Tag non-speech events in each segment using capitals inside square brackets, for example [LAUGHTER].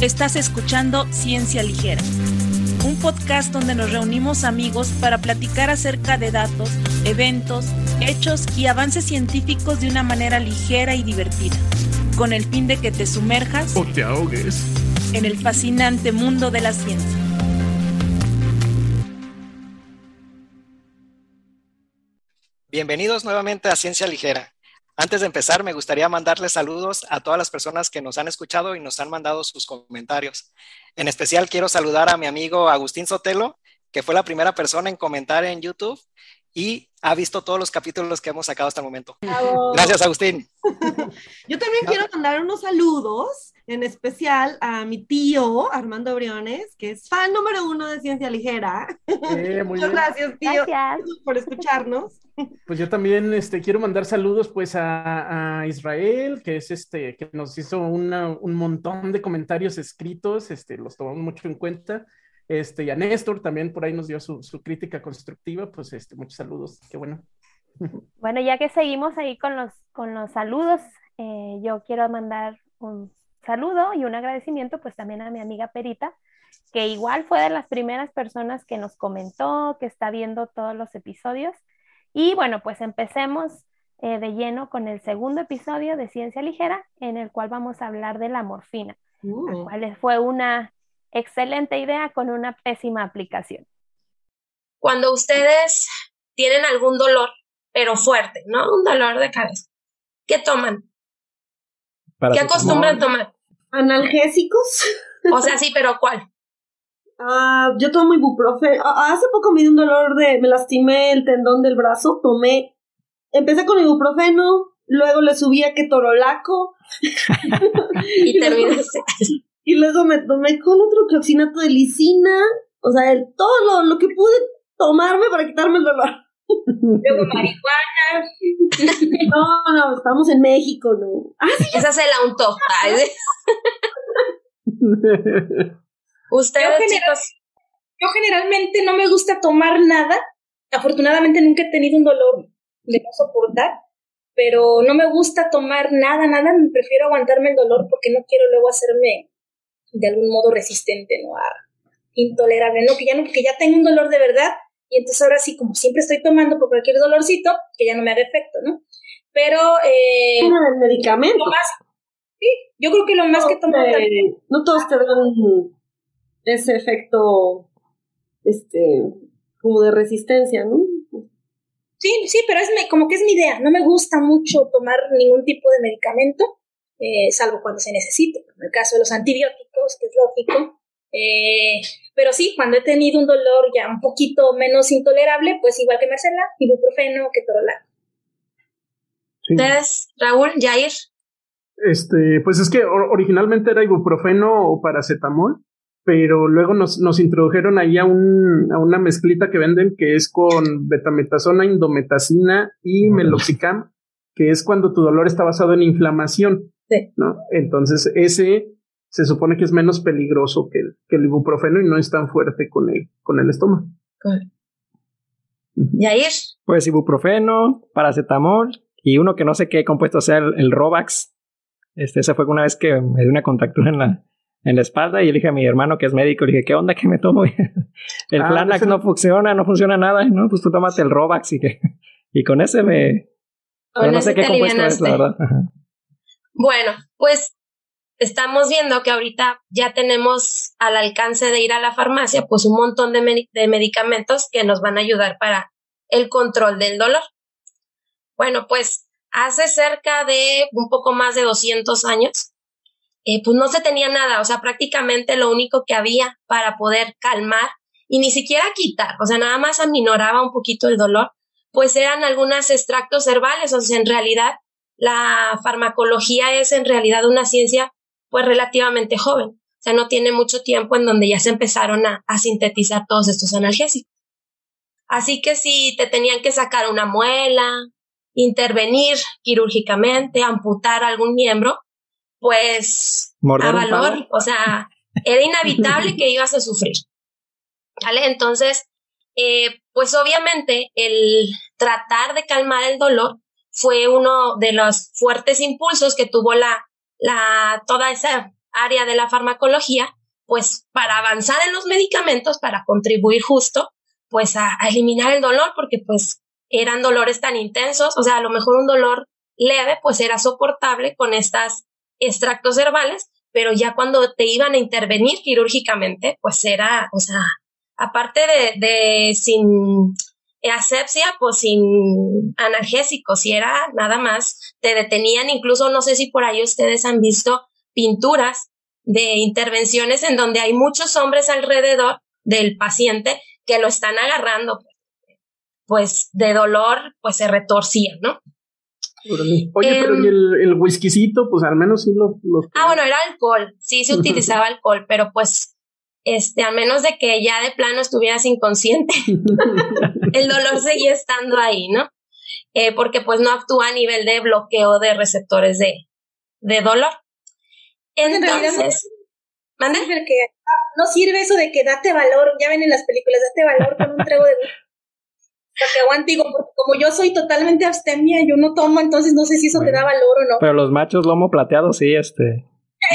Estás escuchando Ciencia Ligera, un podcast donde nos reunimos amigos para platicar acerca de datos, eventos, hechos y avances científicos de una manera ligera y divertida, con el fin de que te sumerjas o te ahogues en el fascinante mundo de la ciencia. Bienvenidos nuevamente a Ciencia Ligera. Antes de empezar, me gustaría mandarles saludos a todas las personas que nos han escuchado y nos han mandado sus comentarios. En especial quiero saludar a mi amigo Agustín Sotelo, que fue la primera persona en comentar en YouTube y ha visto todos los capítulos que hemos sacado hasta el momento. Gracias, Agustín. [LAUGHS] Yo también quiero mandar unos saludos, en especial a mi tío Armando Briones, que es fan número uno de Ciencia Ligera. Eh, muy [LAUGHS] Muchas bien. gracias, tío, Gracias. por escucharnos. Pues yo también este, quiero mandar saludos pues a, a Israel, que es este, que nos hizo una- un montón de comentarios escritos, este, los tomamos mucho en cuenta. Este, y a Néstor también por ahí nos dio su, su crítica constructiva, pues este, muchos saludos, qué bueno. [LAUGHS] Bueno, ya que seguimos ahí con los, con los saludos, eh, yo quiero mandar un saludo y un agradecimiento pues también a mi amiga Perita, que igual fue de las primeras personas que nos comentó, que está viendo todos los episodios. Y bueno, pues empecemos eh, de lleno con el segundo episodio de Ciencia Ligera, en el cual vamos a hablar de la morfina, la Uh, cual fue una excelente idea con una pésima aplicación. cuando ustedes tienen algún dolor, pero fuerte, ¿no? Un dolor de cabeza. ¿Qué toman? ¿Qué acostumbran tomar? Analgésicos. O sea, sí, pero ¿cuál? Ah, yo tomo ibuprofeno. Ah, hace poco me dio un dolor de. Me lastimé el tendón del brazo. Tomé. Empecé con ibuprofeno. Luego le subí a ketorolaco. [LAUGHS] Y [LAUGHS] terminaste. [LAUGHS] Y luego me tomé con otro cloxinato de lisina. O sea, el- todo lo, lo que pude tomarme para quitarme el dolor. [LAUGHS] Luego marihuana. No, no, estamos en México, no. Ah, sí, Esa se la untó. Ustedes, Yo general-. Yo generalmente no me gusta tomar nada. Afortunadamente nunca he tenido un dolor de no soportar, pero no me gusta tomar nada, nada. Prefiero aguantarme el dolor porque no quiero luego hacerme de algún modo resistente, ¿no? A intolerable, ¿no? Que ya no, que ya tengo un dolor de verdad y entonces ahora sí, como siempre estoy tomando por cualquier dolorcito, que ya no me haga efecto, ¿no? Pero eh, el medicamento. lo más, sí, yo creo que lo más que tomo Eh, también no todos te dan ese efecto, este, como de resistencia, ¿no? Sí, sí, pero es mi- como que es mi idea. No me gusta mucho tomar ningún tipo de medicamento, eh, salvo cuando se necesite. En el caso de los antibióticos, que es lógico. Eh, pero sí, cuando he tenido un dolor ya un poquito menos intolerable, pues igual que Marcela, ibuprofeno, ketorolaco. Sí. Ustedes, Raúl, Jair. Este, pues es que or- originalmente era ibuprofeno o paracetamol, pero luego nos, nos introdujeron ahí a, un, a una mezclita que venden que es con betametasona, indometacina y meloxicam, que es cuando tu dolor está basado en inflamación, Sí. ¿no? Entonces ese se supone que es menos peligroso que el, que el ibuprofeno y no es tan fuerte con el, con el estómago. Jair. Pues ibuprofeno, paracetamol y uno que no sé qué compuesto sea el, el Robax. Este, esa fue una vez que me dio una contractura en la, en la espalda y le dije a mi hermano que es médico, le dije, ¿qué onda que me tomo? [LAUGHS] el Ah, Flanax no funciona, no funciona nada, no, pues tú tómate el Robax y que, y con ese me, pero no sé qué compuesto es, la verdad. Ajá. Bueno, pues estamos viendo que ahorita ya tenemos al alcance de ir a la farmacia, pues un montón de, medi- de medicamentos que nos van a ayudar para el control del dolor. Bueno, pues hace cerca de un poco más de 200 años, eh, pues no se tenía nada, o sea, prácticamente lo único que había para poder calmar y ni siquiera quitar, o sea, nada más aminoraba un poquito el dolor, pues eran algunos extractos herbales, o sea, en realidad la farmacología es en realidad una ciencia pues relativamente joven, o sea, no tiene mucho tiempo en donde ya se empezaron a, a sintetizar todos estos analgésicos. Así que si te tenían que sacar una muela, intervenir quirúrgicamente, amputar algún miembro, pues Morder a valor, o sea, era inevitable que ibas a sufrir. ¿Vale? Entonces, eh, pues obviamente el tratar de calmar el dolor fue uno de los fuertes impulsos que tuvo la, la, toda esa área de la farmacología, pues para avanzar en los medicamentos, para contribuir justo, pues a, eliminar el dolor, porque pues eran dolores tan intensos, o sea, a lo mejor un dolor leve, pues era soportable con estas extractos herbales, pero ya cuando te iban a intervenir quirúrgicamente, pues era, o sea, aparte de, de sin asepsia, pues sin analgésicos, si era nada más, te detenían, incluso no sé si por ahí ustedes han visto pinturas de intervenciones en donde hay muchos hombres alrededor del paciente que lo están agarrando, pues de dolor, pues se retorcía, ¿no? Oye, pero ¿y em, el, el whiskycito? Pues al menos sí lo, Ah, bueno, era alcohol, sí se [LAUGHS] utilizaba alcohol, pero pues, este, a menos de que ya de plano estuvieras inconsciente, [LAUGHS] el dolor seguía estando ahí, ¿no? Eh, porque pues no actúa a nivel de bloqueo de receptores de, de dolor. Entonces, ¿mande? Que no sirve eso de que date valor, ya ven en las películas, date valor con un trago de para que aguante, digo, porque como yo soy totalmente abstemia, yo no tomo, entonces no sé si eso te da valor o no. Pero los machos lomo plateado, sí, este.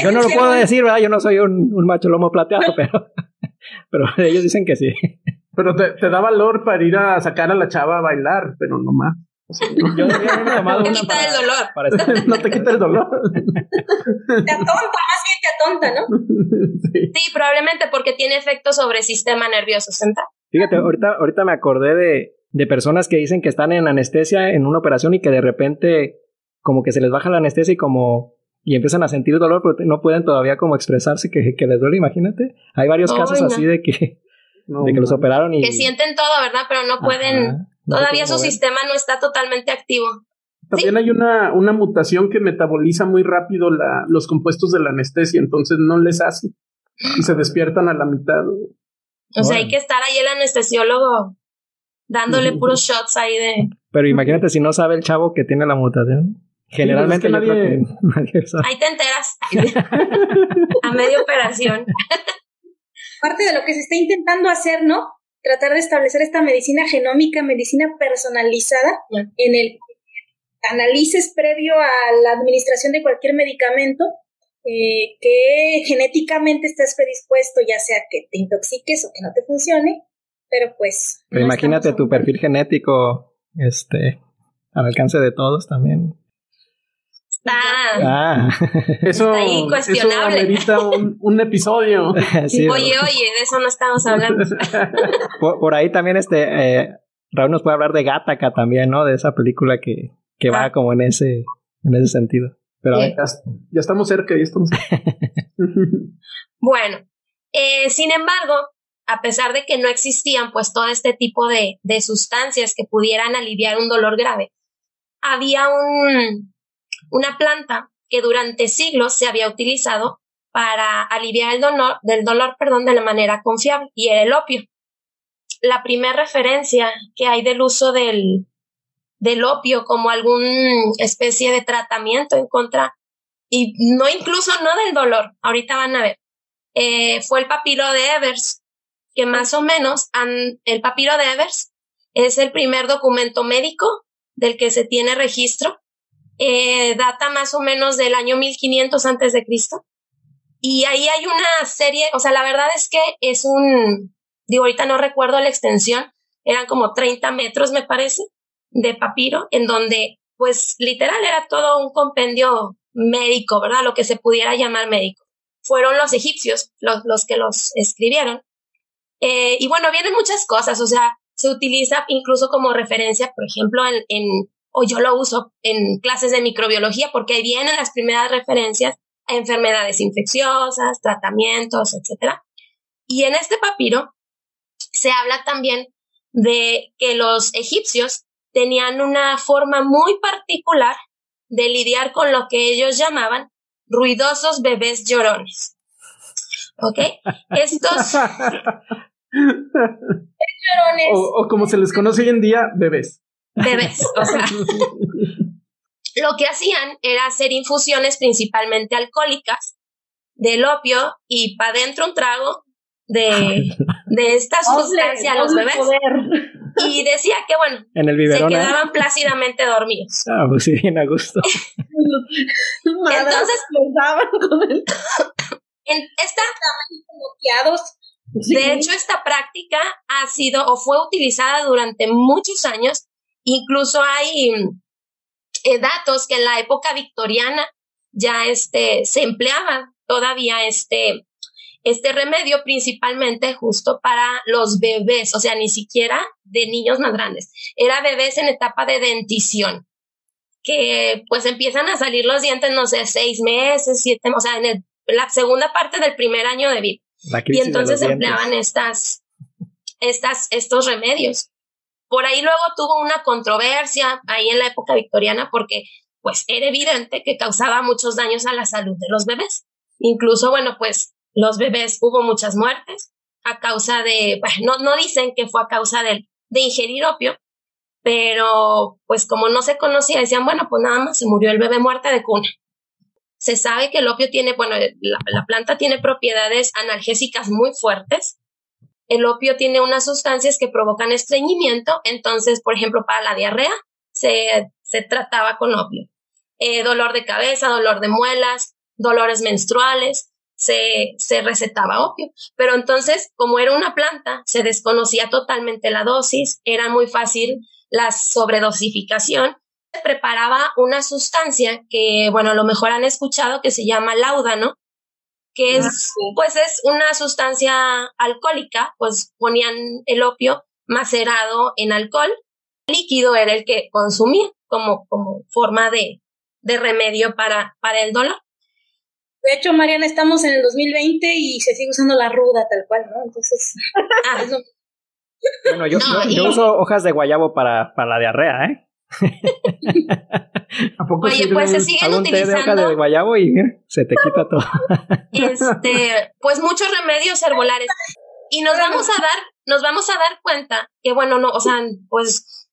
Yo no [LAUGHS] lo puedo decir, ¿verdad? Yo no soy un, un macho lomo plateado, [LAUGHS] pero, [LAUGHS] pero ellos dicen que sí. Pero te, te, da valor para ir a sacar a la chava a bailar, pero no más. yo no te quita el dolor. no te quita el dolor. te atonta, más bien te atonta, ¿no? Sí. sí. probablemente porque tiene efecto sobre el sistema nervioso central. Fíjate, ahorita, ahorita me acordé de, de personas que dicen que están en anestesia en una operación y que de repente como que se les baja la anestesia y como y empiezan a sentir dolor, pero no pueden todavía como expresarse que, que les duele, imagínate. Hay varios casos así de que, de que los operaron y... Que sienten todo, ¿verdad? Pero no pueden, todavía su sistema no está totalmente activo. También hay una, una mutación que metaboliza muy rápido la, los compuestos de la anestesia, entonces no les hace y se despiertan a la mitad. O sea, hay que estar ahí el anestesiólogo dándole puros shots ahí de... Pero imagínate si no sabe el chavo que tiene la mutación. Generalmente [LAUGHS] nadie, Ahí te enteras. [LAUGHS] a media operación. Parte de lo que se está intentando hacer, ¿no? Tratar de establecer esta medicina genómica, medicina personalizada, en el analices previo a la administración de cualquier medicamento eh, que genéticamente estés predispuesto, ya sea que te intoxiques o que no te funcione, pero pues... Pero imagínate tu perfil genético, este, al alcance de todos también. Ah, ah. eso, ahí cuestionable. eso un, un episodio. [LAUGHS] oye, oye, de eso no estamos hablando. [LAUGHS] por, ahí también este eh, Raúl nos puede hablar de Gataca también, ¿no? De esa película que, que va ah. como en ese, en ese sentido. Pero ya, ya, estamos cerca, ya estamos [LAUGHS] bueno, eh, sin embargo, a pesar de que no existían pues todo este tipo de, de sustancias que pudieran aliviar un dolor grave, había un, una planta que durante siglos se había utilizado para aliviar el dolor, del dolor perdón, de la manera confiable, y era el opio. La primera referencia que hay del uso del, del opio como alguna especie de tratamiento en contra, y no incluso no del dolor, ahorita van a ver, eh, fue el papiro de Evers, que más o menos el papiro de Evers es el primer documento médico del que se tiene registro. Eh, data más o menos del año 1500 antes de Cristo. Y ahí hay una serie, o sea, la verdad es que es un, digo, ahorita no recuerdo la extensión, eran como 30 metros, me parece, de papiro, en donde, pues, literal era todo un compendio médico, ¿verdad? Lo que se pudiera llamar médico. Fueron los egipcios los, los que los escribieron. Eh, y bueno, vienen muchas cosas, o sea, se utiliza incluso como referencia, por ejemplo, en, en, o yo lo uso en clases de microbiología, porque ahí vienen las primeras referencias a enfermedades infecciosas, tratamientos, etc. Y en este papiro se habla también de que los egipcios tenían una forma muy particular de lidiar con lo que ellos llamaban ruidosos bebés llorones. ¿Ok? Estos [LAUGHS] o, como se les conoce hoy en día, bebés. Bebés, o sea. lo que hacían era hacer infusiones principalmente alcohólicas del opio y para adentro un trago de, de esta sustancia a los bebés. Y decía que, bueno, se quedaban plácidamente dormidos. Ah, pues sí, bien a gusto. [LAUGHS] Entonces, En esta, de hecho, esta práctica ha sido o fue utilizada durante muchos años. Incluso hay eh, datos que en la época victoriana ya este, se empleaba todavía este, este remedio principalmente justo para los bebés, o sea, ni siquiera de niños más grandes. Era bebés en etapa de dentición, que pues empiezan a salir los dientes, no sé, seis meses, siete, o sea, en la segunda parte del primer año de vida. Y entonces empleaban estas, estas, estos remedios. Por ahí luego tuvo una controversia ahí en la época victoriana porque pues era evidente que causaba muchos daños a la salud de los bebés. Incluso, bueno, pues los bebés hubo muchas muertes a causa de, bueno, no, dicen que fue a causa de, de ingerir opio, pero pues como no se conocía, decían, bueno, pues nada más se murió el bebé muerte de cuna. Se sabe que el opio tiene, bueno, la, la planta tiene propiedades analgésicas muy fuertes. El opio tiene unas sustancias que provocan estreñimiento, entonces, por ejemplo, para la diarrea se, se trataba con opio. Eh, dolor de cabeza, dolor de muelas, dolores menstruales, se, se recetaba opio. Pero entonces, como era una planta, se desconocía totalmente la dosis, era muy fácil la sobredosificación. Se preparaba una sustancia que, bueno, a lo mejor han escuchado que se llama láudano, que es, ah, pues es una sustancia alcohólica, pues ponían el opio macerado en alcohol, el líquido era el que consumía como, como forma de, de remedio para, para el dolor. De hecho, Mariana, estamos en el 2020 y se sigue usando la ruda tal cual, ¿no? Entonces, ah. [LAUGHS] Bueno, yo, yo, uso hojas de guayabo para, para la diarrea, ¿eh? [LAUGHS] ¿A poco Oye, pues se siguen utilizando. De hoja de guayabo y se te quita todo. [LAUGHS] Este, pues muchos remedios herbolares. Y nos vamos a dar, nos vamos a dar cuenta que, bueno, no, o sea, pues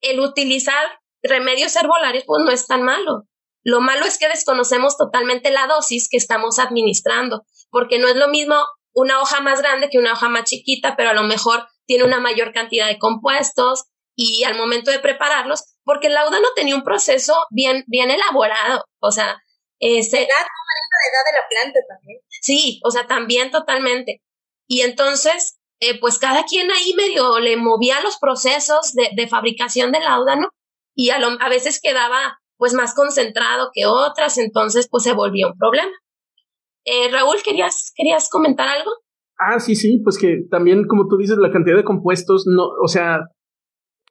el utilizar remedios herbolares, pues no es tan malo. Lo malo es que desconocemos totalmente la dosis que estamos administrando, porque no es lo mismo una hoja más grande que una hoja más chiquita, pero a lo mejor tiene una mayor cantidad de compuestos y al momento de prepararlos, porque el lauda no tenía un proceso bien, bien elaborado, o sea, ese... La edad, la edad de la planta también. Sí, o sea, también totalmente. Y entonces, eh, pues cada quien ahí medio le movía los procesos de, de fabricación del láudano y a, a veces quedaba pues más concentrado que otras, entonces pues se volvió un problema. Eh, Raúl, ¿querías, ¿querías comentar algo? Ah, sí, sí, pues que también, como tú dices, la cantidad de compuestos, no, o sea,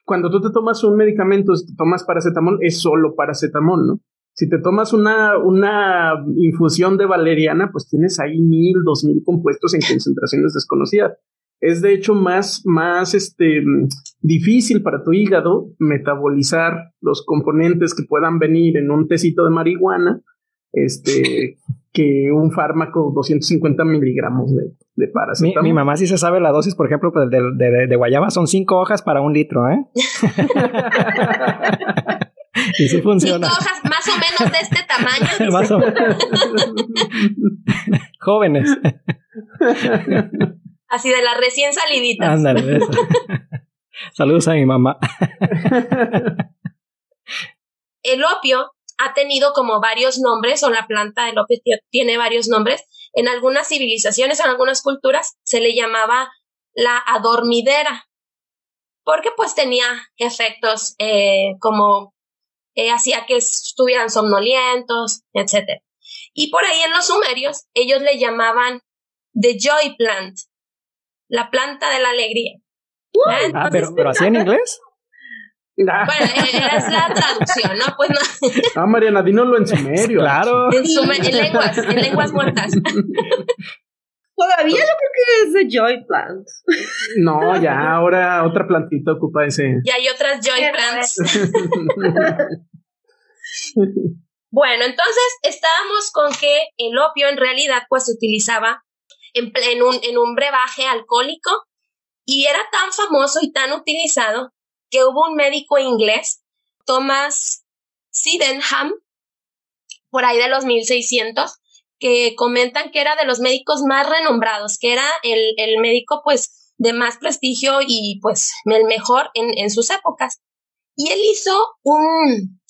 cuando tú te tomas un medicamento, si te tomas paracetamol, es solo paracetamol, ¿no? Si te tomas una, una infusión de valeriana, pues tienes ahí mil, dos mil compuestos en concentraciones desconocidas es de hecho más, más este, difícil para tu hígado metabolizar los componentes que puedan venir en un tecito de marihuana este, [LAUGHS] que un fármaco 250 miligramos de, de paracetamol. Mi, mamá sí se sabe la dosis, por ejemplo, pues, de, de, de, guayaba son cinco hojas para un litro, ¿eh? [LAUGHS] [LAUGHS] y sí funciona. Cinco hojas más o menos de este tamaño. más o menos. [LAUGHS] Jóvenes. Así de las recién saliditas. Ándale. Saludos a mi mamá. El opio ha tenido como varios nombres, o la planta del opio tiene varios nombres. En algunas civilizaciones, en algunas culturas, se le llamaba la adormidera, porque pues tenía efectos eh, como eh, hacía que estuvieran somnolientos, etc. Y por ahí en los sumerios, ellos le llamaban the joy plant, la planta de la alegría. ah, pero, pero así en inglés. Bueno, eh, es la traducción, ¿no? Pues no. [LAUGHS] Ah, Mariana, dínoslo en sumerio. Claro. En, en lenguas, en lenguas muertas. [LAUGHS] Todavía yo creo que es de Joy Plant. No, ya ahora otra plantita ocupa ese. Y hay otras Joy Plants. [LAUGHS] bueno, entonces estábamos con que el opio en realidad pues se utilizaba en, un, en un brebaje alcohólico y era tan famoso y tan utilizado que hubo un médico inglés, Thomas Sydenham, por ahí de los 1600, que comentan que era de los médicos más renombrados, que era el, el médico pues de más prestigio y pues el mejor en, en sus épocas. Y él hizo un,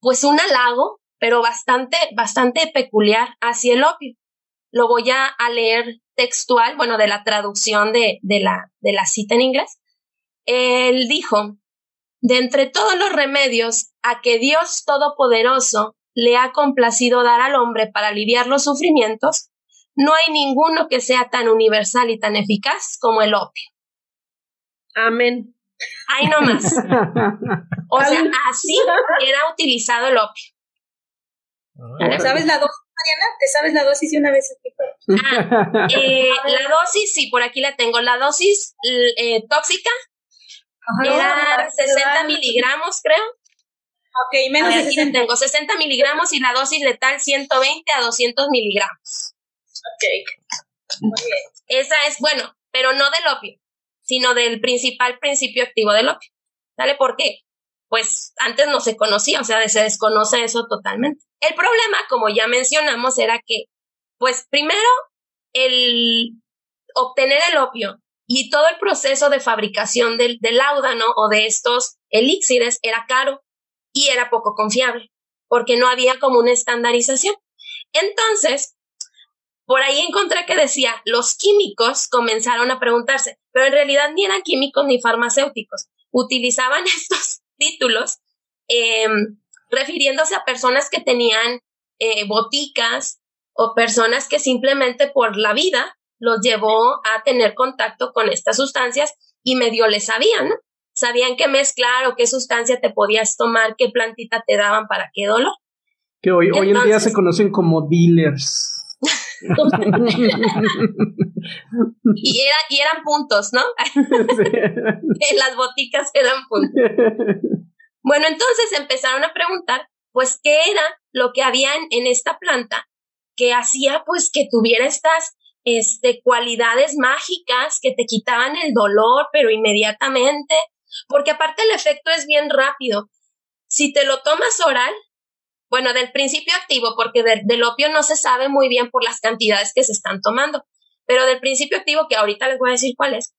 pues un halago, pero bastante, bastante peculiar hacia el opio lo voy a, leer textual, bueno, de la traducción de, de, la, de la cita en inglés. Él dijo, de entre todos los remedios a que Dios Todopoderoso le ha complacido dar al hombre para aliviar los sufrimientos, no hay ninguno que sea tan universal y tan eficaz como el opio. Amén. Ahí nomás. [LAUGHS] O sea, así era utilizado el opio. Ah, ¿Sabes la dosis, Mariana? ¿Te sabes la dosis de una vez? Ah, eh, la dosis, sí, por aquí la tengo. La dosis eh, tóxica era 60 miligramos, creo. Ok, menos de 60. Tengo 60 miligramos y la dosis letal 120 a 200 miligramos. Ok. Muy bien. Esa es, bueno, pero no del opio, sino del principal principio activo del opio. ¿Sale? ¿Por qué? Pues antes no se conocía, o sea, se desconoce eso totalmente. El problema, como ya mencionamos, era que, pues primero, el obtener el opio y todo el proceso de fabricación del, del láudano o de estos elixires era caro y era poco confiable, porque no había como una estandarización. Entonces, por ahí encontré que decía, los químicos comenzaron a preguntarse, pero en realidad ni eran químicos ni farmacéuticos, utilizaban [LAUGHS] estos títulos em, refiriéndose a personas que tenían eh, boticas o personas que simplemente por la vida los llevó a tener contacto con estas sustancias y medio le sabían, ¿no? sabían qué mezclar o qué sustancia te podías tomar, qué plantita te daban para qué dolor. Que hoy, hoy en día se conocen como dealers. [LAUGHS] y, era, y eran puntos, ¿no? [LAUGHS] [LAUGHS] en las boticas eran puntos. Bueno, entonces empezaron a preguntar, pues, ¿qué era lo que había en, en esta planta que hacía, pues, que tuviera estas este, cualidades mágicas que te quitaban el dolor, pero inmediatamente, porque aparte el efecto es bien rápido. Si te lo tomas oral, bueno, del principio activo, porque del opio no se sabe muy bien por las cantidades que se están tomando, pero del principio activo, que ahorita les voy a decir cuál es,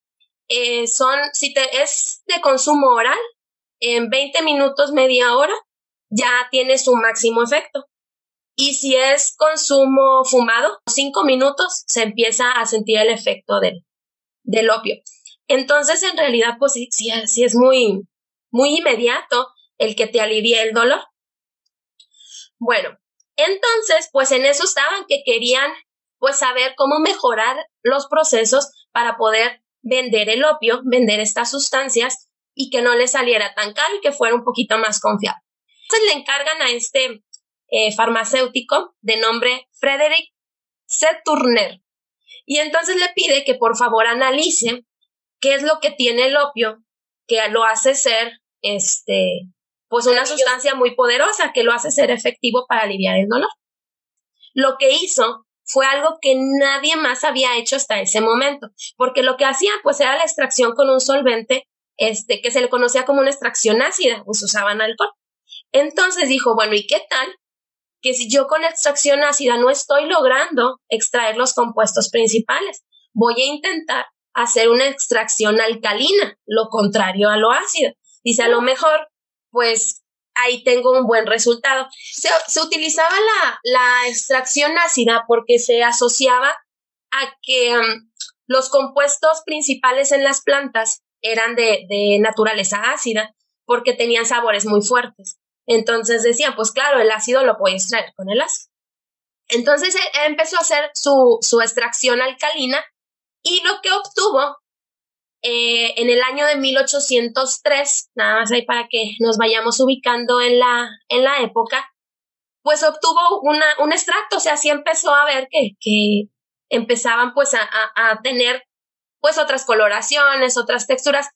eh, son, si te es de consumo oral, en 20 minutos, media hora, ya tiene su máximo efecto. Y si es consumo fumado, cinco minutos se empieza a sentir el efecto del, del opio. Entonces, en realidad, pues sí, sí, es muy, muy inmediato el que te alivie el dolor. Bueno, entonces, pues en eso estaban que querían pues saber cómo mejorar los procesos para poder vender el opio, vender estas sustancias y que no le saliera tan caro y que fuera un poquito más confiable. Entonces le encargan a este eh, farmacéutico de nombre Frederick C. Turner y entonces le pide que por favor analice qué es lo que tiene el opio que lo hace ser este pues una sustancia muy poderosa que lo hace ser efectivo para aliviar el dolor. Lo que hizo fue algo que nadie más había hecho hasta ese momento, porque lo que hacía pues era la extracción con un solvente este que se le conocía como una extracción ácida, pues usaban alcohol. Entonces dijo, bueno, ¿y qué tal que si yo con extracción ácida no estoy logrando extraer los compuestos principales? Voy a intentar hacer una extracción alcalina, lo contrario a lo ácido. Dice, a lo mejor pues ahí tengo un buen resultado. Se, utilizaba la, la, extracción ácida porque se asociaba a que um, los compuestos principales en las plantas eran de, de, naturaleza ácida porque tenían sabores muy fuertes. Entonces decían, pues claro, el ácido lo puedo extraer con el ácido. Entonces empezó a hacer su, su extracción alcalina y lo que obtuvo eh, en el año de 1803, nada más ahí para que nos vayamos ubicando en la, en la época, pues obtuvo una, un extracto, o sea, sí empezó a ver que, que empezaban pues a, a, tener pues otras coloraciones, otras texturas,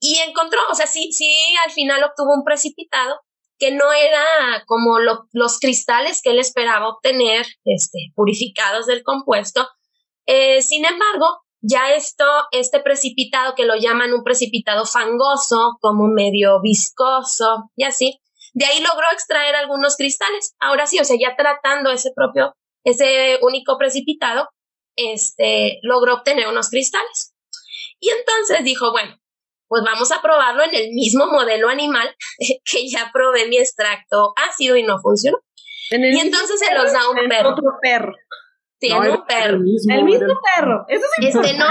y encontró, o sea, sí, sí, al final obtuvo un precipitado que no era como los cristales que él esperaba obtener, este, purificados del compuesto. Eh, sin embargo, ya esto, este precipitado que lo llaman un precipitado fangoso, como medio viscoso y así, de ahí logró extraer algunos cristales. Ahora sí, o sea, ya tratando ese propio, ese único precipitado, este, logró obtener unos cristales. Y entonces dijo, bueno, pues vamos a probarlo en el mismo modelo animal [LAUGHS] que ya probé mi extracto ácido y no funcionó. y entonces se los da un perro. Otro perro. Tiene No, un perro. El mismo, El mismo perro. Eso sí. Este no,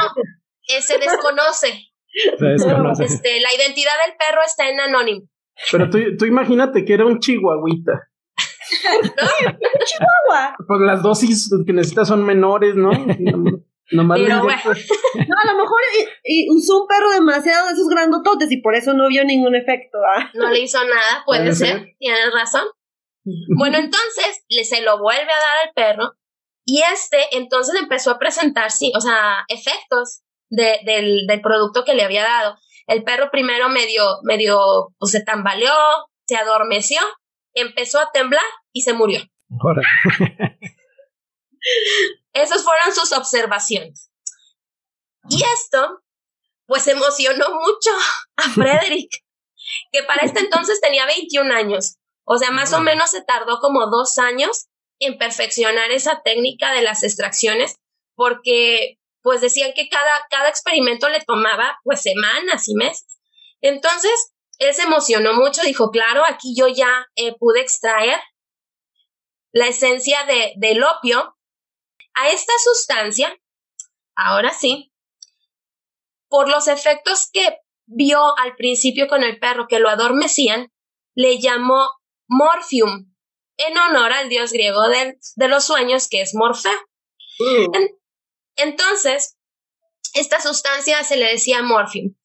eh, se desconoce. Se desconoce. Este, la identidad del perro está en anónimo. Pero tú, tú imagínate que era un chihuahuita. [LAUGHS] [LAUGHS] Chihuahua. Pues las dosis que necesitas son menores, ¿no? No- Nomás Pero le bueno. inyectas- [LAUGHS] No, a lo mejor y, y usó un perro demasiado de esos grandototes y por eso no vio ningún efecto. ¿ah? No le hizo nada, puede ser, ser. tienes razón. Bueno, entonces le, se lo vuelve a dar al perro y este entonces empezó a presentar, sí, o sea, efectos de- del, del producto que le había dado. El perro primero medio, medio, pues se tambaleó, se adormeció, empezó a temblar y se murió. [LAUGHS] Esas fueron sus observaciones. Y esto, pues emocionó mucho a [LAUGHS] Frederick, que para este entonces tenía 21 años. O sea, más o menos se tardó como dos años en perfeccionar esa técnica de las extracciones, porque pues decían que cada, cada experimento le tomaba pues semanas y meses. Entonces, él se emocionó mucho, dijo, claro, aquí yo ya eh, pude extraer la esencia de, del opio. A esta sustancia, ahora sí, por los efectos que vio al principio con el perro que lo adormecían, le llamó Morphium, en honor al dios griego de, de los sueños que es Morfeo. En- entonces, esta sustancia se le decía Morphium.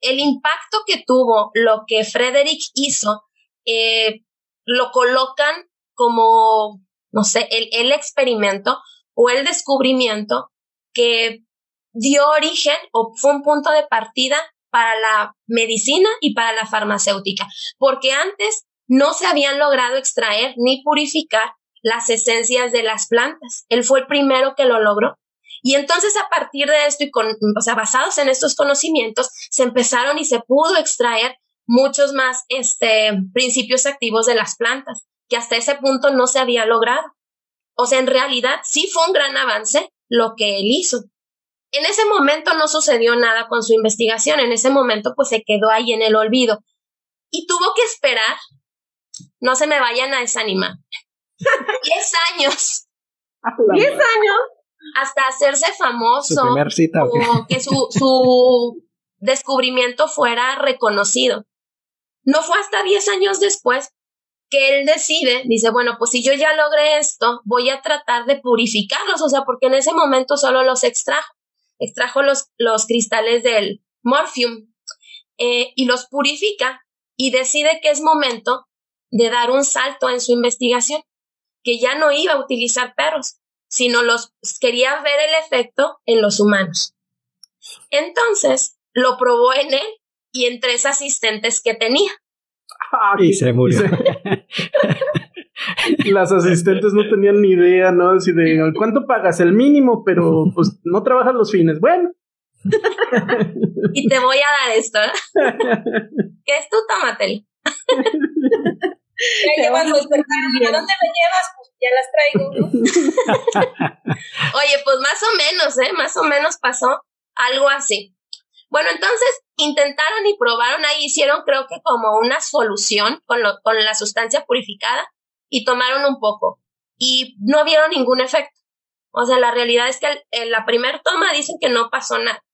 El impacto que tuvo lo que Frederick hizo, eh, lo colocan como, no sé, el, el experimento o el descubrimiento que dio origen o fue un punto de partida para la medicina y para la farmacéutica, porque antes no se habían logrado extraer ni purificar las esencias de las plantas. Él fue el primero que lo logró. Y entonces a partir de esto y con, o sea, basados en estos conocimientos, se empezaron y se pudo extraer muchos más este, principios activos de las plantas, que hasta ese punto no se había logrado. O sea, en realidad sí fue un gran avance lo que él hizo. En ese momento no sucedió nada con su investigación, en ese momento pues se quedó ahí en el olvido y tuvo que esperar, no se me vayan a desanimar, [LAUGHS] 10 años ¿Diez años? hasta hacerse Su famoso primer cita. ¿o o que su, su descubrimiento fuera reconocido. No fue hasta 10 años después que él decide, dice, bueno, pues si yo ya logré esto, voy a tratar de purificarlos, o sea, porque en ese momento solo los extrajo, extrajo los, los cristales del morphium eh, y los purifica y decide que es momento de dar un salto en su investigación, que ya no iba a utilizar perros, sino los quería ver el efecto en los humanos. Entonces, lo probó en él y en tres asistentes que tenía. Ah, Y que- se murió. [LAUGHS] Las asistentes no tenían ni idea, ¿no? Así de, ¿cuánto pagas? El mínimo, pero pues no trabajas los fines. Bueno, [LAUGHS] Y te voy a dar esto. ¿eh? [LAUGHS] ¿Qué es tu tomatel? Ya llevas los perfumes. ¿A dónde me llevas? Pues ya las traigo, ¿no? Oye, pues más o menos, ¿eh? Más o menos pasó algo así. Bueno, entonces intentaron y probaron ahí, hicieron creo que como una solución con, lo, con la sustancia purificada y tomaron un poco y no vieron ningún efecto. O sea, la realidad es que en la primera toma dicen que no pasó nada.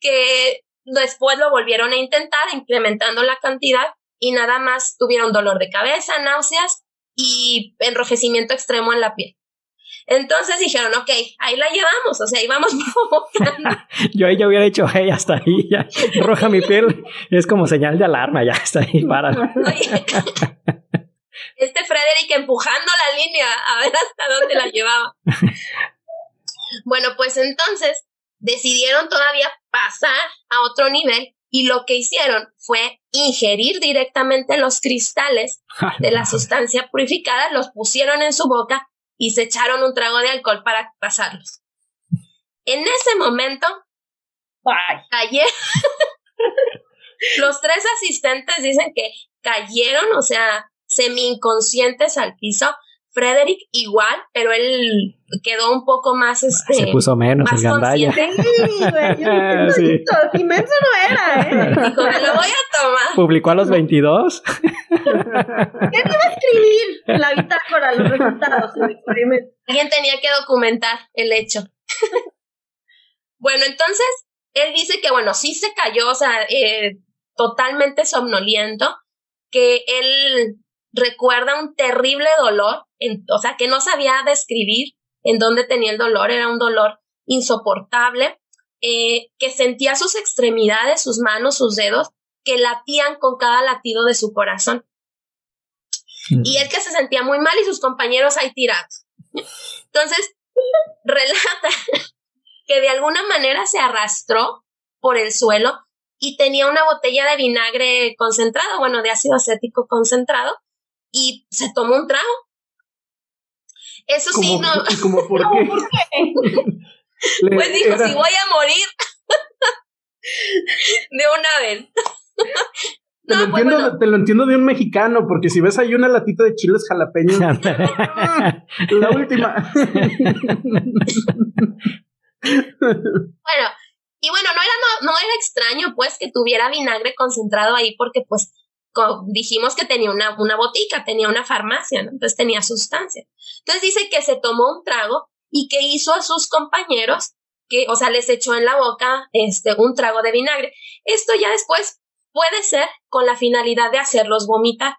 Que después lo volvieron a intentar incrementando la cantidad y nada más tuvieron dolor de cabeza, náuseas y enrojecimiento extremo en la piel. Entonces dijeron, ok, ahí la llevamos, o sea, ahí vamos [LAUGHS] provocando. Yo ahí ya hubiera dicho, hey, hasta ahí, ya. Roja mi piel. Es como señal de alarma, ya está ahí, para. Este Frederick empujando la línea a ver hasta dónde la llevaba. Bueno, pues entonces decidieron todavía pasar a otro nivel y lo que hicieron fue ingerir directamente los cristales de la sustancia purificada, los pusieron en su boca y se echaron un trago de alcohol para pasarlos. En ese momento Bye. cayeron. [LAUGHS] Los tres asistentes dicen que cayeron, o sea, semi inconscientes al piso. Frederick igual, pero él quedó un poco más este Se puso menos más el gandalla. consciente. Sí, güey, yo [LAUGHS] Sí. sí. inmenso no era, ¿eh? Dijo, me lo voy a tomar. Publicó a los 22. [LAUGHS] Escribir en la bitácora los resultados del experimento. Alguien tenía que documentar el hecho. [LAUGHS] bueno, entonces, él dice que, bueno, sí se cayó, o sea, eh, totalmente somnoliento, que él recuerda un terrible dolor, en- o sea, que no sabía describir en dónde tenía el dolor, era un dolor insoportable, eh, que sentía sus extremidades, sus manos, sus dedos, que latían con cada latido de su corazón. Y él que se sentía muy mal y sus compañeros ahí tirados. Entonces, [LAUGHS] relata [LAUGHS] que de alguna manera se arrastró por el suelo y tenía una botella de vinagre concentrado, bueno, de ácido acético concentrado, y se tomó un trago. Eso sí, no, como [LAUGHS] por qué. [LAUGHS] Le- pues dijo, era- si voy a morir [LAUGHS] de una vez. te, lo no, pues entiendo, bueno, te lo entiendo de un mexicano, porque si ves ahí una latita de chiles jalapeños, la última. Bueno, y bueno, no era, no, no era extraño pues que tuviera vinagre concentrado ahí porque pues dijimos que tenía una, una botica, tenía una farmacia, entonces tenía sustancia. Entonces dice que se tomó un trago y que hizo a sus compañeros que, o sea, les echó en la boca este, un trago de vinagre. Esto ya después puede ser con la finalidad de hacerlos vomitar,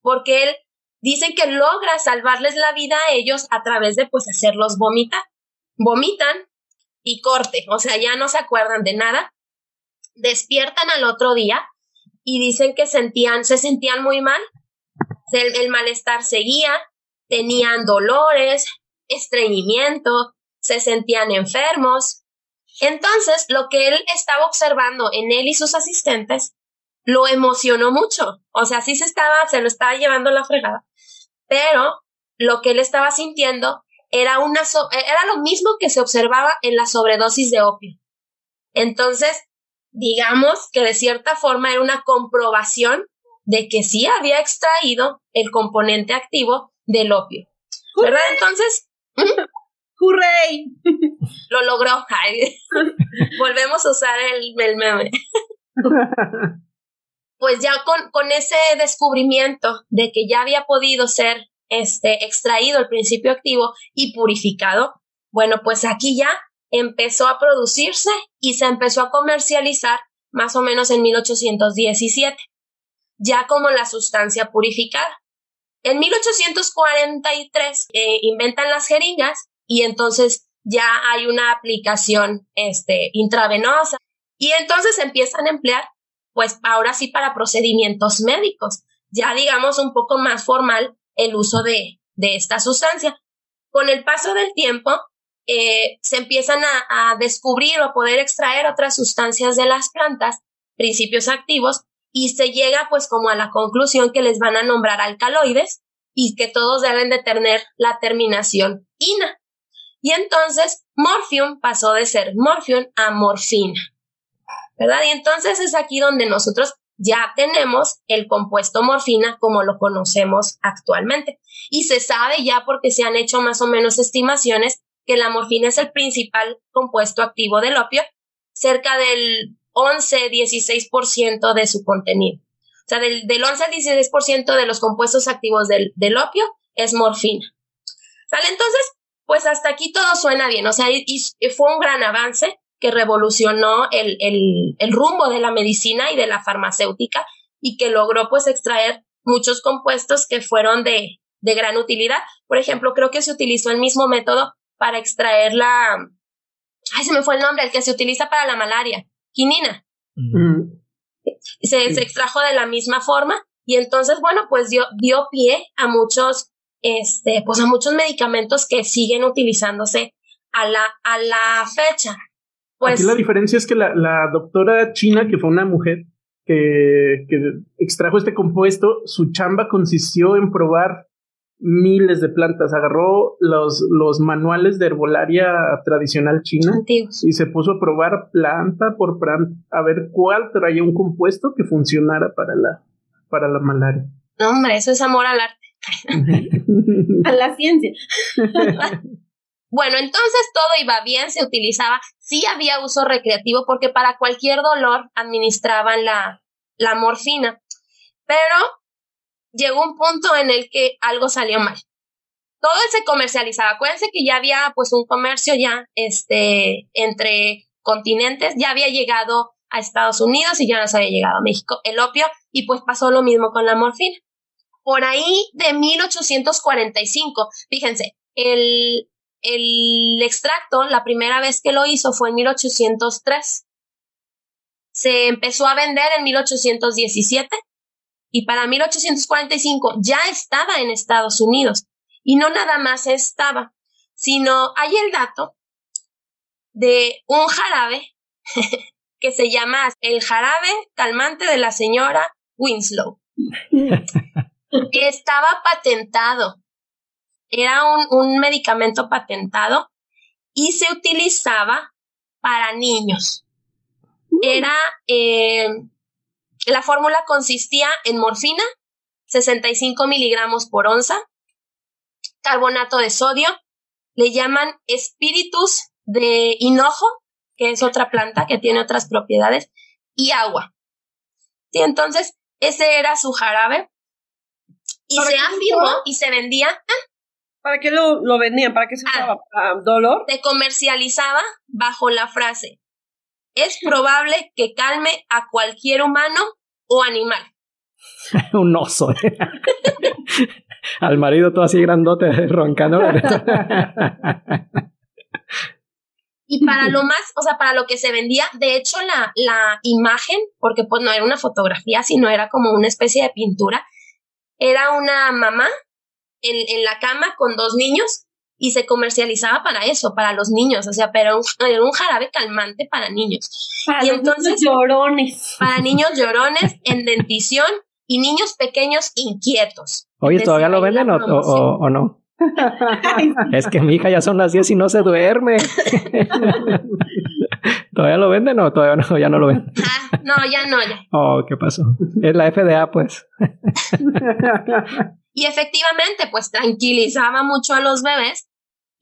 porque él dice que logra salvarles la vida a ellos a través de pues hacerlos vomitar. Vomitan y corte, o sea, ya no se acuerdan de nada. Despiertan al otro día y dicen que sentían, se sentían muy mal, el, malestar seguía, tenían dolores, estreñimiento, se sentían enfermos. Entonces, lo que él estaba observando en él y sus asistentes lo emocionó mucho. O sea, sí se estaba, se lo estaba llevando la fregada. Pero lo que él estaba sintiendo era una era lo mismo que se observaba en la sobredosis de opio. Entonces, digamos que de cierta forma era una comprobación de que sí había extraído el componente activo del opio. ¿Verdad? Entonces, [LAUGHS] ¡Hurray! [LAUGHS] lo logró. [LAUGHS] Volvemos a usar el, el meme. Pues ya con, con ese descubrimiento de que ya había podido ser este, extraído el principio activo y purificado, bueno, pues aquí ya empezó a producirse y se empezó a comercializar más o menos en 1817, ya como la sustancia purificada. En 1843 eh, inventan las jeringas y entonces ya hay una aplicación este, intravenosa y entonces empiezan a emplear, pues ahora sí para procedimientos médicos, ya digamos un poco más formal el uso de, de esta sustancia. Con el paso del tiempo, eh, se empiezan a, a descubrir o poder extraer otras sustancias de las plantas, principios activos, y se llega pues como a la conclusión que les van a nombrar alcaloides y que todos deben de tener la terminación ina. Y entonces morphium pasó de ser morphium a morfina. ¿Verdad? Y entonces es aquí donde nosotros ya tenemos el compuesto morfina como lo conocemos actualmente. Y se sabe ya porque se han hecho más o menos estimaciones que la morfina es el principal compuesto activo del opio, cerca del 11-16% de su contenido. O sea, del, del 11 al 16% de los compuestos activos del, del opio es morfina. ¿Sale? Entonces, pues hasta aquí todo suena bien. O sea, y fue un gran avance que revolucionó el, el, el, rumbo de la medicina y de la farmacéutica y que logró pues extraer muchos compuestos que fueron de, de gran utilidad. Por ejemplo, creo que se utilizó el mismo método para extraer la... Ay, se me fue el nombre, el que se utiliza para la malaria, quinina. Mm. Se, Sí. se extrajo de la misma forma y entonces, bueno, pues dio, dio pie a muchos, este, pues a muchos medicamentos que siguen utilizándose a la, a la fecha. Pues, Aquí la diferencia es que la, la doctora china, que fue una mujer que, que extrajo este compuesto, su chamba consistió en probar miles de plantas. Agarró los, los manuales de herbolaria tradicional china antiguos. y se puso a probar planta por planta a ver cuál traía un compuesto que funcionara para la, para la malaria. No, hombre, eso es amor al arte. [LAUGHS] a la ciencia. [LAUGHS] bueno, entonces todo iba bien, se utilizaba, sí había uso recreativo porque para cualquier dolor administraban la, la morfina, pero llegó un punto en el que algo salió mal. Todo se comercializaba. Acuérdense que ya había pues un comercio ya este entre continentes, ya había llegado a Estados Unidos y ya nos había llegado a México el opio y pues pasó lo mismo con la morfina. Por ahí de 1845, fíjense, el, el extracto, la primera vez que lo hizo fue en 1803. Se empezó a vender en 1817 y para 1845 ya estaba en Estados Unidos. Y no nada más estaba, sino hay el dato de un jarabe [LAUGHS] que se llama el jarabe calmante de la señora Winslow. [LAUGHS] Estaba patentado. Era un, un medicamento patentado y se utilizaba para niños. Era eh, la fórmula consistía en morfina, 65 miligramos por onza, carbonato de sodio, le llaman espíritus de hinojo, que es otra planta que tiene otras propiedades, y agua. Sí, entonces, ese era su jarabe. Y se afirmó y se vendía. ¿ah? ¿Para qué lo, lo vendían? ¿Para qué se usaba? ¿Para dolor? Se comercializaba bajo la frase es probable que calme a cualquier humano o animal. [LAUGHS] Un oso. [LAUGHS] Al marido todo así grandote, roncando. [LAUGHS] y para lo más, o sea, para lo que se vendía, de hecho la, la imagen, porque pues no era una fotografía, sino era como una especie de pintura, era una mamá en, en la cama con dos niños y se comercializaba para eso, para los niños, o sea, pero era un jarabe calmante para niños. Para y entonces, niños llorones. Para [LAUGHS] niños llorones en dentición y niños pequeños inquietos. Oye, ¿todavía lo venden o, o, no? es que mi hija ya son las 10 y no se duerme. [LAUGHS] ¿Todavía lo venden o todavía no, ya no lo venden? Ah, no, ya no, ya. Oh, ¿qué pasó? Es la FDA, pues. [LAUGHS] y efectivamente, pues tranquilizaba mucho a los bebés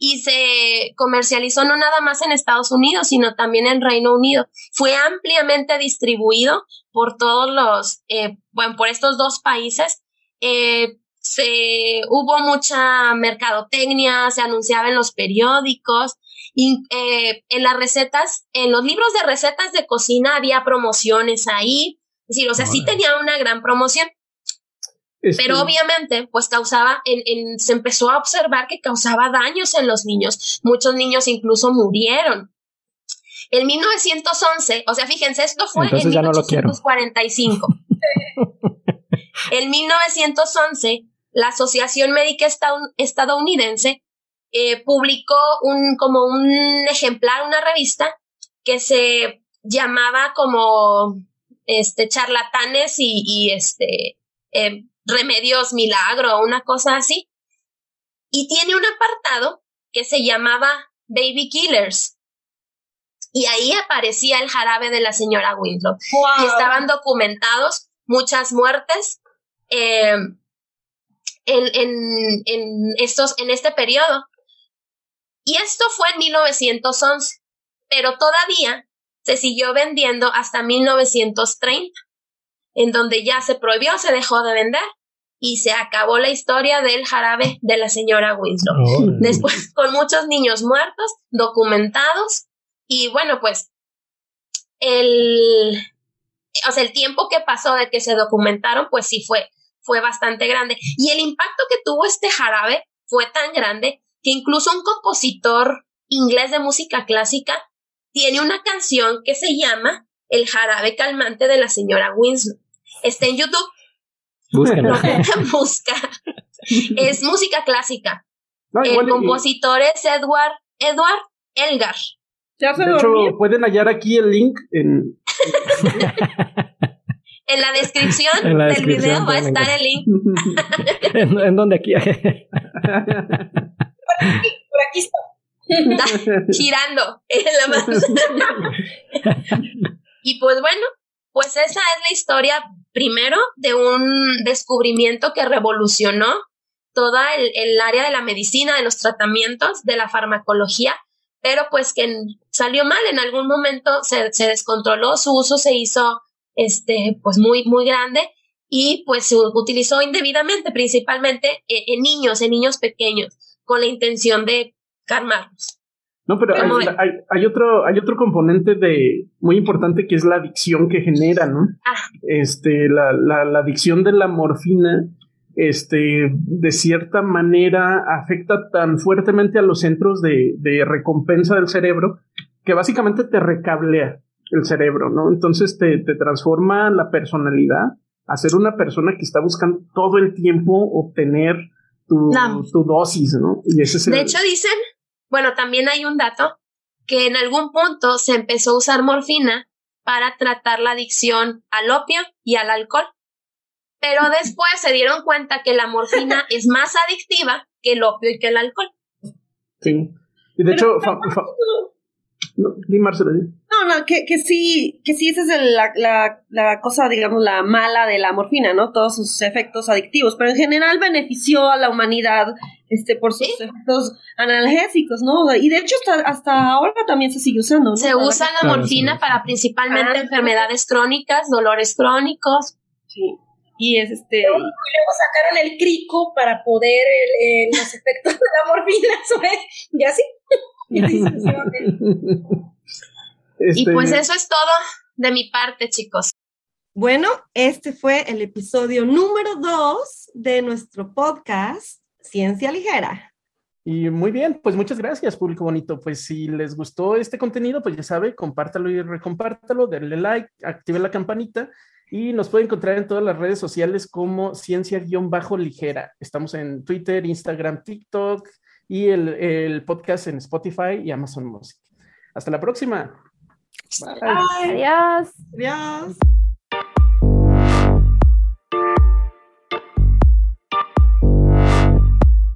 y se comercializó no nada más en Estados Unidos, sino también en Reino Unido. Fue ampliamente distribuido por todos los, eh, bueno, por estos dos países. Eh, se hubo mucha mercadotecnia, se anunciaba en los periódicos, y, eh, en las recetas, en los libros de recetas de cocina había promociones ahí. Es decir, o sea, sí tenía una gran promoción. Este Pero obviamente, pues causaba, en, en, se empezó a observar que causaba daños en los niños. Muchos niños incluso murieron. En 1911, o sea, fíjense, esto fue en 1945. [LAUGHS] en 1911, la Asociación Médica Estadounidense eh, publicó un, como un ejemplar, una revista que se llamaba como este charlatanes y, y este eh, remedios milagro, una cosa así. Y tiene un apartado que se llamaba Baby Killers. Y ahí aparecía el jarabe de la señora Winslow. estaban documentados muchas muertes eh, en, en, en, estos, en este periodo. Y esto fue en 1911, pero todavía se siguió vendiendo hasta 1930, en donde ya se prohibió, se dejó de vender y se acabó la historia del jarabe de la señora Winslow. Después, [LAUGHS] con muchos niños muertos, documentados, y bueno, pues el, o sea, el tiempo que pasó de que se documentaron, pues sí fue, fue bastante grande. Y el impacto que tuvo este jarabe fue tan grande que incluso un compositor inglés de música clásica tiene una canción que se llama El jarabe calmante de la señora Winslow. Está en YouTube. [LAUGHS] Busca. Es música clásica. el compositor es Edward, Edward Elgar. de hecho, pueden hallar aquí el link en... en la descripción [LAUGHS] del video va a estar el link. [LAUGHS] ¿En, en dónde aquí? por aquí, por aquí está. girando en la y pues bueno, pues esa es la historia primero de un descubrimiento que revolucionó toda el, el, área de la medicina, de los tratamientos, de la farmacología, pero pues que salió mal en algún momento, se, se descontroló, su uso se hizo este, pues muy, muy grande y pues se utilizó indebidamente, principalmente en, en niños, en niños pequeños, con la intención de calmarlos. No, pero hay, hay, hay, otro, hay otro componente de muy importante que es la adicción que genera, ¿no? Ah. Este, la, la, la adicción de la morfina, este, de cierta manera afecta tan fuertemente a los centros de, de recompensa del cerebro que básicamente te recablea el cerebro, ¿no? Entonces te, te transforma la personalidad a ser una persona que está buscando todo el tiempo obtener tu, tu dosis, ¿no? Y ese es el... De hecho, dicen bueno, también hay un dato que en algún punto se empezó a usar morfina para tratar la adicción al opio y al alcohol. Pero [LAUGHS] después se dieron cuenta que la morfina es más adictiva que el opio y que el alcohol. Sí. Y de hecho, no, No, no, que, que sí, que sí, esa es la, la, la, cosa, digamos, la mala de la morfina, ¿no? Todos sus efectos adictivos, pero en general benefició a la humanidad este, por sus efectos analgésicos, ¿no? Y de hecho hasta, hasta ahora también se sigue usando, ¿no? Se usa la morfina para principalmente ah, enfermedades crónicas, dolores crónicos. Sí. Y es este. Luego, sacaron el crico para poder los efectos de la morfina, [LAUGHS] ¿sabes? Ya [LAUGHS] y pues este, eso es todo de mi parte, chicos. Bueno, este fue el episodio número dos de nuestro podcast Ciencia Ligera. Y muy bien, pues muchas gracias, público bonito. Pues si les gustó este contenido, pues ya sabe, compártalo y recompártalo, denle like, active la campanita y nos puede encontrar en todas las redes sociales como ciencia-ligera. Estamos en Twitter, Instagram, TikTok, y el, el podcast en Spotify y Amazon Music. Hasta la próxima. Bye. Adiós. Adiós.